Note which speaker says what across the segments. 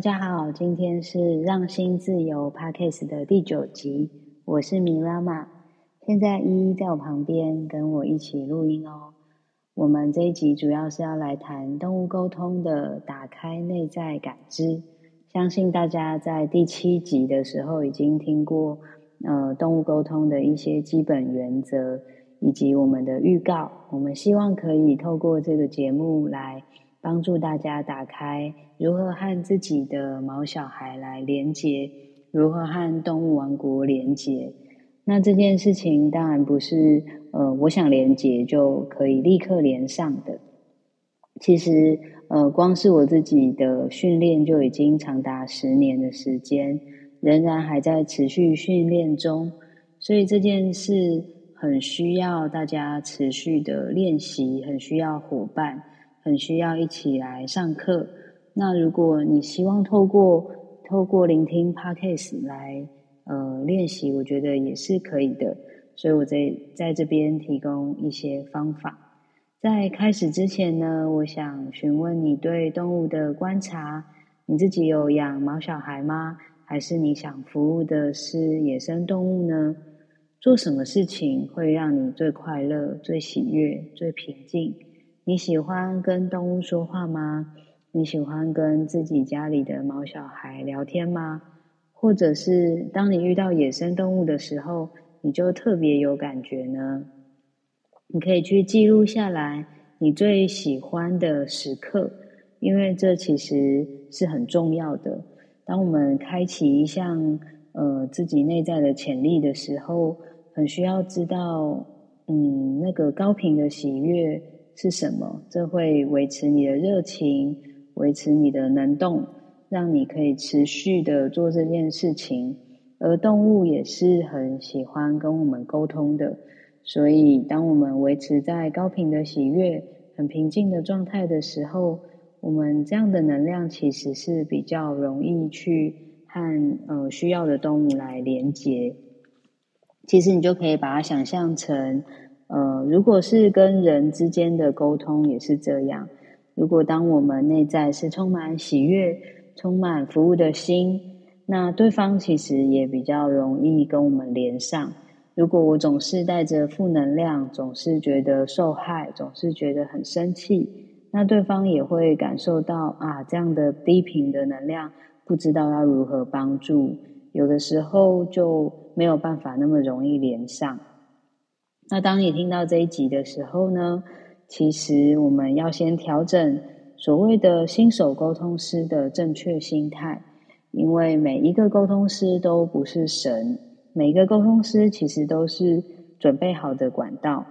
Speaker 1: 大家好，今天是让心自由 Podcast 的第九集，我是米拉玛。现在依依在我旁边跟我一起录音哦。我们这一集主要是要来谈动物沟通的打开内在感知。相信大家在第七集的时候已经听过，呃，动物沟通的一些基本原则以及我们的预告。我们希望可以透过这个节目来。帮助大家打开如何和自己的毛小孩来连接，如何和动物王国连接。那这件事情当然不是呃，我想连接就可以立刻连上的。其实呃，光是我自己的训练就已经长达十年的时间，仍然还在持续训练中。所以这件事很需要大家持续的练习，很需要伙伴。很需要一起来上课。那如果你希望透过透过聆听 podcast 来呃练习，我觉得也是可以的。所以我在在这边提供一些方法。在开始之前呢，我想询问你对动物的观察。你自己有养毛小孩吗？还是你想服务的是野生动物呢？做什么事情会让你最快乐、最喜悦、最平静？你喜欢跟动物说话吗？你喜欢跟自己家里的毛小孩聊天吗？或者是当你遇到野生动物的时候，你就特别有感觉呢？你可以去记录下来你最喜欢的时刻，因为这其实是很重要的。当我们开启一项呃自己内在的潜力的时候，很需要知道，嗯，那个高频的喜悦。是什么？这会维持你的热情，维持你的能动，让你可以持续的做这件事情。而动物也是很喜欢跟我们沟通的，所以当我们维持在高频的喜悦、很平静的状态的时候，我们这样的能量其实是比较容易去和呃需要的动物来连接。其实你就可以把它想象成。呃，如果是跟人之间的沟通也是这样。如果当我们内在是充满喜悦、充满服务的心，那对方其实也比较容易跟我们连上。如果我总是带着负能量，总是觉得受害，总是觉得很生气，那对方也会感受到啊，这样的低频的能量，不知道要如何帮助，有的时候就没有办法那么容易连上。那当你听到这一集的时候呢，其实我们要先调整所谓的新手沟通师的正确心态，因为每一个沟通师都不是神，每一个沟通师其实都是准备好的管道。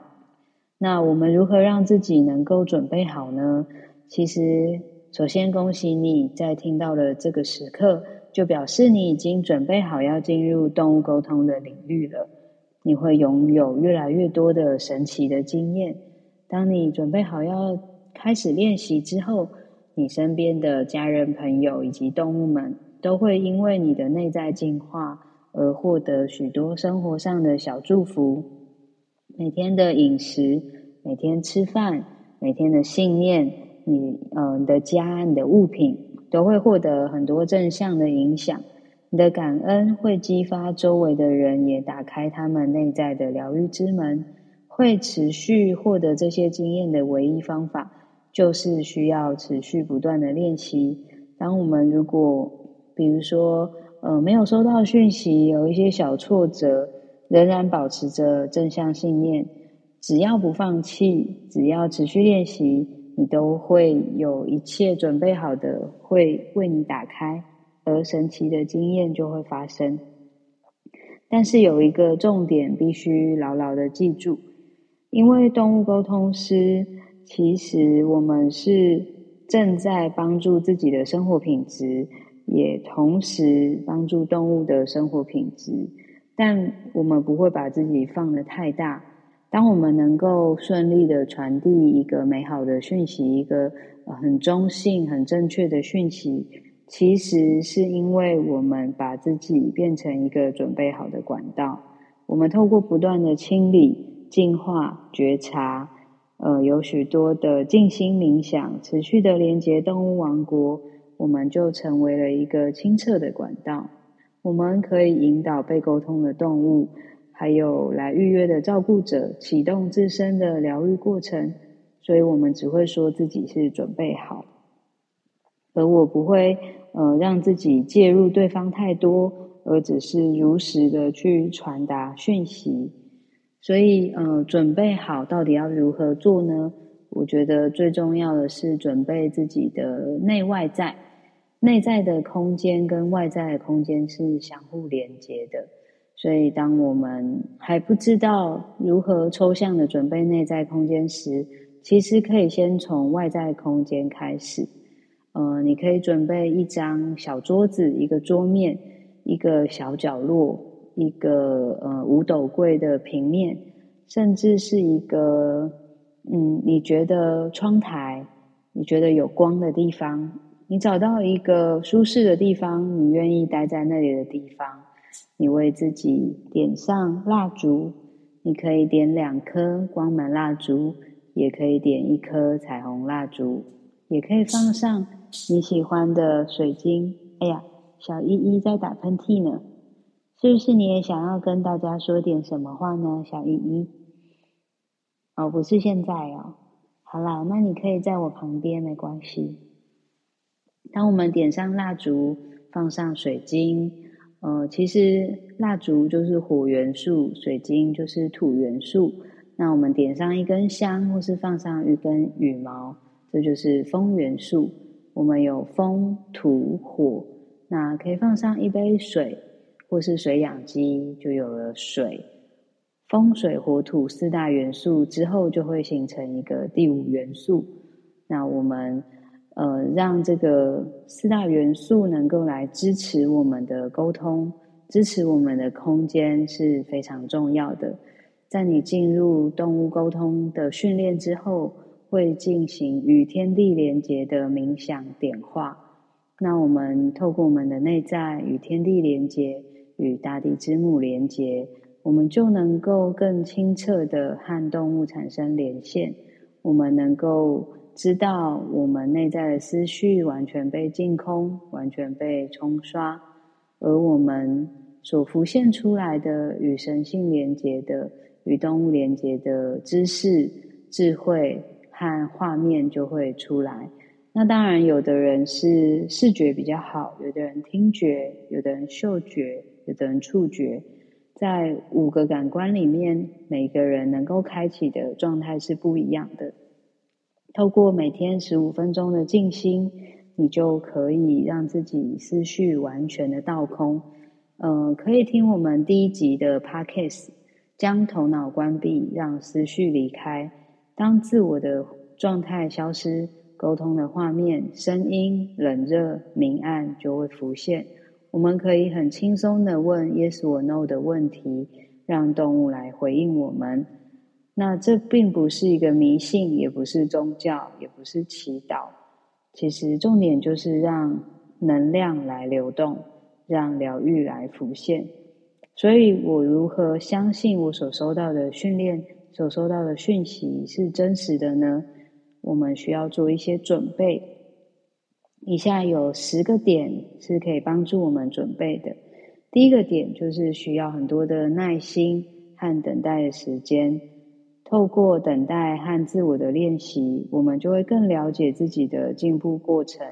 Speaker 1: 那我们如何让自己能够准备好呢？其实，首先恭喜你在听到了这个时刻，就表示你已经准备好要进入动物沟通的领域了。你会拥有越来越多的神奇的经验。当你准备好要开始练习之后，你身边的家人、朋友以及动物们都会因为你的内在进化而获得许多生活上的小祝福。每天的饮食、每天吃饭、每天的信念，你呃你的家、你的物品都会获得很多正向的影响。你的感恩会激发周围的人也打开他们内在的疗愈之门，会持续获得这些经验的唯一方法，就是需要持续不断的练习。当我们如果，比如说，呃，没有收到讯息，有一些小挫折，仍然保持着正向信念，只要不放弃，只要持续练习，你都会有一切准备好的，会为你打开。而神奇的经验就会发生，但是有一个重点必须牢牢的记住，因为动物沟通师，其实我们是正在帮助自己的生活品质，也同时帮助动物的生活品质，但我们不会把自己放得太大。当我们能够顺利的传递一个美好的讯息，一个很中性、很正确的讯息。其实是因为我们把自己变成一个准备好的管道，我们透过不断的清理、净化、觉察，呃，有许多的静心冥想，持续的连接动物王国，我们就成为了一个清澈的管道。我们可以引导被沟通的动物，还有来预约的照顾者，启动自身的疗愈过程。所以，我们只会说自己是准备好，而我不会呃让自己介入对方太多，而只是如实的去传达讯息。所以，呃，准备好到底要如何做呢？我觉得最重要的是准备自己的内外在，内在的空间跟外在的空间是相互连接的。所以，当我们还不知道如何抽象的准备内在空间时，其实可以先从外在空间开始。呃，你可以准备一张小桌子、一个桌面、一个小角落、一个呃五斗柜的平面，甚至是一个。嗯，你觉得窗台，你觉得有光的地方，你找到一个舒适的地方，你愿意待在那里的地方，你为自己点上蜡烛，你可以点两颗光满蜡烛，也可以点一颗彩虹蜡烛，也可以放上你喜欢的水晶。哎呀，小依依在打喷嚏呢，是不是你也想要跟大家说点什么话呢，小依依？哦，不是现在哦。好啦，那你可以在我旁边，没关系。当我们点上蜡烛，放上水晶，呃，其实蜡烛就是火元素，水晶就是土元素。那我们点上一根香，或是放上一根羽毛，这就是风元素。我们有风、土、火，那可以放上一杯水，或是水养鸡，就有了水。风水火土四大元素之后，就会形成一个第五元素。那我们呃，让这个四大元素能够来支持我们的沟通，支持我们的空间是非常重要的。在你进入动物沟通的训练之后，会进行与天地连接的冥想点化。那我们透过我们的内在与天地连接，与大地之母连接。我们就能够更清澈的和动物产生连线，我们能够知道我们内在的思绪完全被净空，完全被冲刷，而我们所浮现出来的与神性连接的、与动物连接的知识、智慧和画面就会出来。那当然，有的人是视觉比较好，有的人听觉，有的人嗅觉，有的人触觉。在五个感官里面，每个人能够开启的状态是不一样的。透过每天十五分钟的静心，你就可以让自己思绪完全的倒空。呃，可以听我们第一集的 podcast，将头脑关闭，让思绪离开。当自我的状态消失，沟通的画面、声音、冷热、明暗就会浮现。我们可以很轻松的问 yes or no 的问题，让动物来回应我们。那这并不是一个迷信，也不是宗教，也不是祈祷。其实重点就是让能量来流动，让疗愈来浮现。所以我如何相信我所收到的训练、所收到的讯息是真实的呢？我们需要做一些准备。以下有十个点是可以帮助我们准备的。第一个点就是需要很多的耐心和等待的时间。透过等待和自我的练习，我们就会更了解自己的进步过程。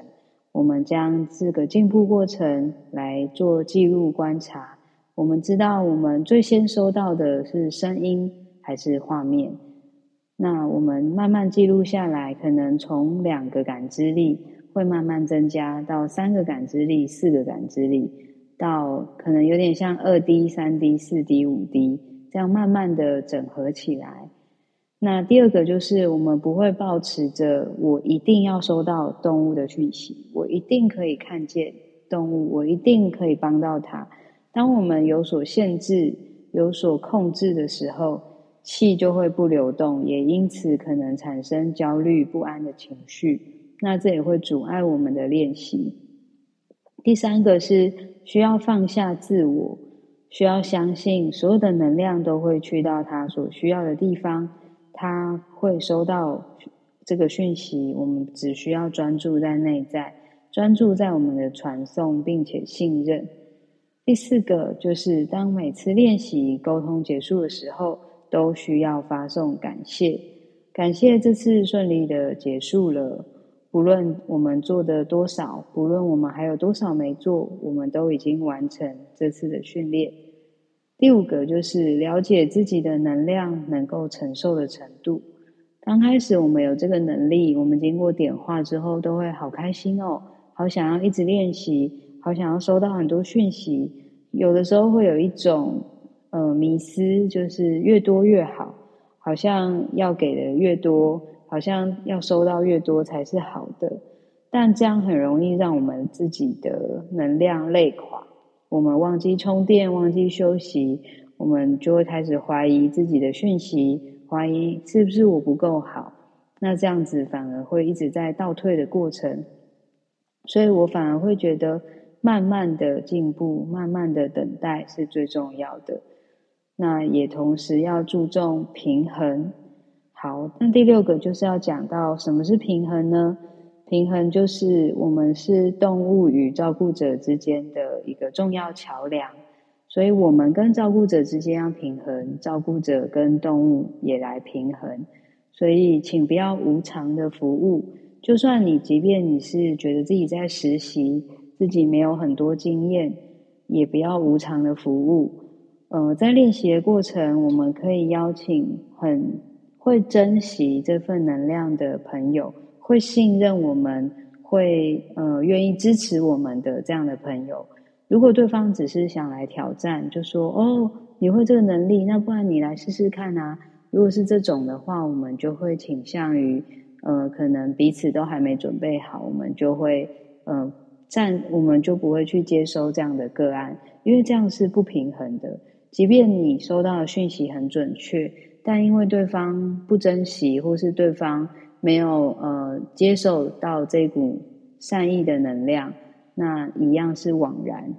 Speaker 1: 我们将这个进步过程来做记录观察。我们知道我们最先收到的是声音还是画面。那我们慢慢记录下来，可能从两个感知力。会慢慢增加到三个感知力、四个感知力，到可能有点像二 D、三 D、四 D、五 D，这样慢慢的整合起来。那第二个就是我们不会保持着我一定要收到动物的讯息，我一定可以看见动物，我一定可以帮到它。当我们有所限制、有所控制的时候，气就会不流动，也因此可能产生焦虑不安的情绪。那这也会阻碍我们的练习。第三个是需要放下自我，需要相信所有的能量都会去到他所需要的地方，他会收到这个讯息。我们只需要专注在内在，专注在我们的传送，并且信任。第四个就是，当每次练习沟通结束的时候，都需要发送感谢，感谢这次顺利的结束了。不论我们做的多少，不论我们还有多少没做，我们都已经完成这次的训练。第五个就是了解自己的能量能够承受的程度。刚开始我们有这个能力，我们经过点化之后，都会好开心哦，好想要一直练习。好想要收到很多讯息，有的时候会有一种呃迷思，就是越多越好，好像要给的越多，好像要收到越多才是好的。但这样很容易让我们自己的能量累垮，我们忘记充电，忘记休息，我们就会开始怀疑自己的讯息，怀疑是不是我不够好。那这样子反而会一直在倒退的过程，所以我反而会觉得。慢慢的进步，慢慢的等待是最重要的。那也同时要注重平衡。好，那第六个就是要讲到什么是平衡呢？平衡就是我们是动物与照顾者之间的一个重要桥梁，所以我们跟照顾者之间要平衡，照顾者跟动物也来平衡。所以，请不要无偿的服务，就算你即便你是觉得自己在实习。自己没有很多经验，也不要无偿的服务。呃，在练习的过程，我们可以邀请很会珍惜这份能量的朋友，会信任我们，会呃愿意支持我们的这样的朋友。如果对方只是想来挑战，就说哦，你会这个能力，那不然你来试试看啊。如果是这种的话，我们就会倾向于呃，可能彼此都还没准备好，我们就会嗯。暂我们就不会去接收这样的个案，因为这样是不平衡的。即便你收到的讯息很准确，但因为对方不珍惜，或是对方没有呃接受到这股善意的能量，那一样是枉然。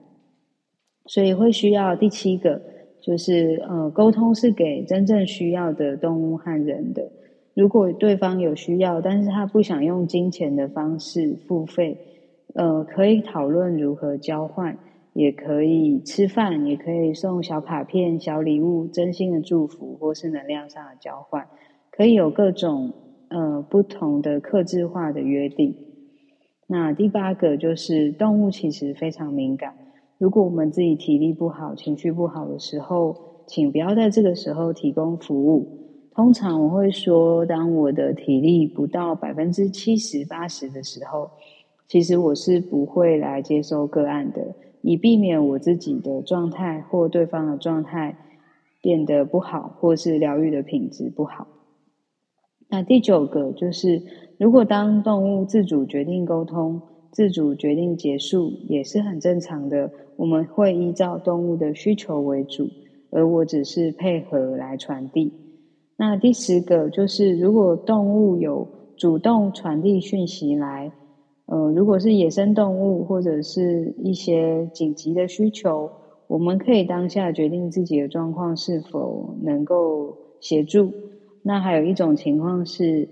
Speaker 1: 所以会需要第七个，就是呃沟通是给真正需要的动物和人的。如果对方有需要，但是他不想用金钱的方式付费。呃，可以讨论如何交换，也可以吃饭，也可以送小卡片、小礼物、真心的祝福，或是能量上的交换，可以有各种呃不同的克制化的约定。那第八个就是动物其实非常敏感，如果我们自己体力不好、情绪不好的时候，请不要在这个时候提供服务。通常我会说，当我的体力不到百分之七十、八十的时候。其实我是不会来接收个案的，以避免我自己的状态或对方的状态变得不好，或是疗愈的品质不好。那第九个就是，如果当动物自主决定沟通、自主决定结束，也是很正常的。我们会依照动物的需求为主，而我只是配合来传递。那第十个就是，如果动物有主动传递讯息来。呃，如果是野生动物或者是一些紧急的需求，我们可以当下决定自己的状况是否能够协助。那还有一种情况是，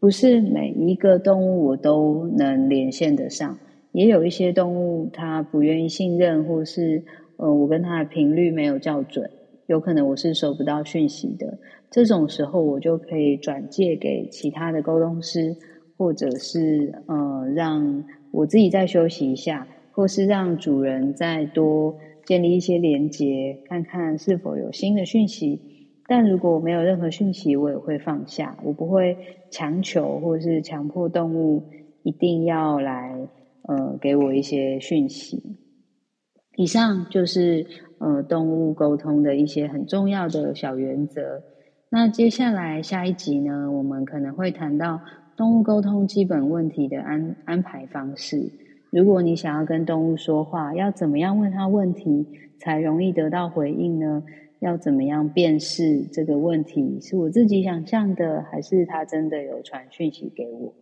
Speaker 1: 不是每一个动物我都能连线得上，也有一些动物它不愿意信任，或是呃我跟它的频率没有校准，有可能我是收不到讯息的。这种时候，我就可以转借给其他的沟通师。或者是呃，让我自己再休息一下，或是让主人再多建立一些连接，看看是否有新的讯息。但如果没有任何讯息，我也会放下，我不会强求或是强迫动物一定要来呃给我一些讯息。以上就是呃动物沟通的一些很重要的小原则。那接下来下一集呢，我们可能会谈到。动物沟通基本问题的安安排方式。如果你想要跟动物说话，要怎么样问它问题才容易得到回应呢？要怎么样辨识这个问题是我自己想象的，还是它真的有传讯息给我？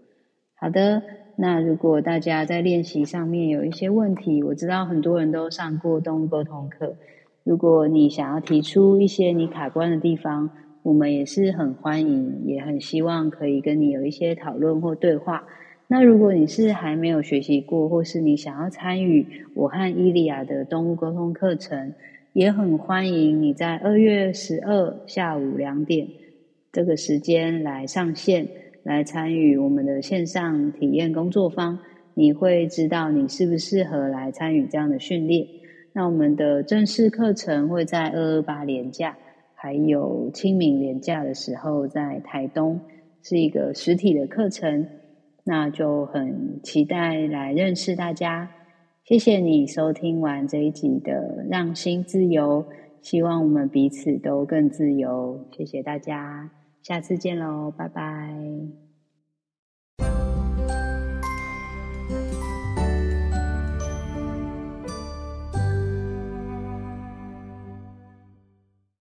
Speaker 1: 好的，那如果大家在练习上面有一些问题，我知道很多人都上过动物沟通课。如果你想要提出一些你卡关的地方，我们也是很欢迎，也很希望可以跟你有一些讨论或对话。那如果你是还没有学习过，或是你想要参与我和伊利亚的动物沟通课程，也很欢迎你在二月十二下午两点这个时间来上线，来参与我们的线上体验工作坊。你会知道你适不适合来参与这样的训练。那我们的正式课程会在二二八年假，还有清明年假的时候在台东，是一个实体的课程。那就很期待来认识大家。谢谢你收听完这一集的《让心自由》，希望我们彼此都更自由。谢谢大家，下次见喽，拜拜。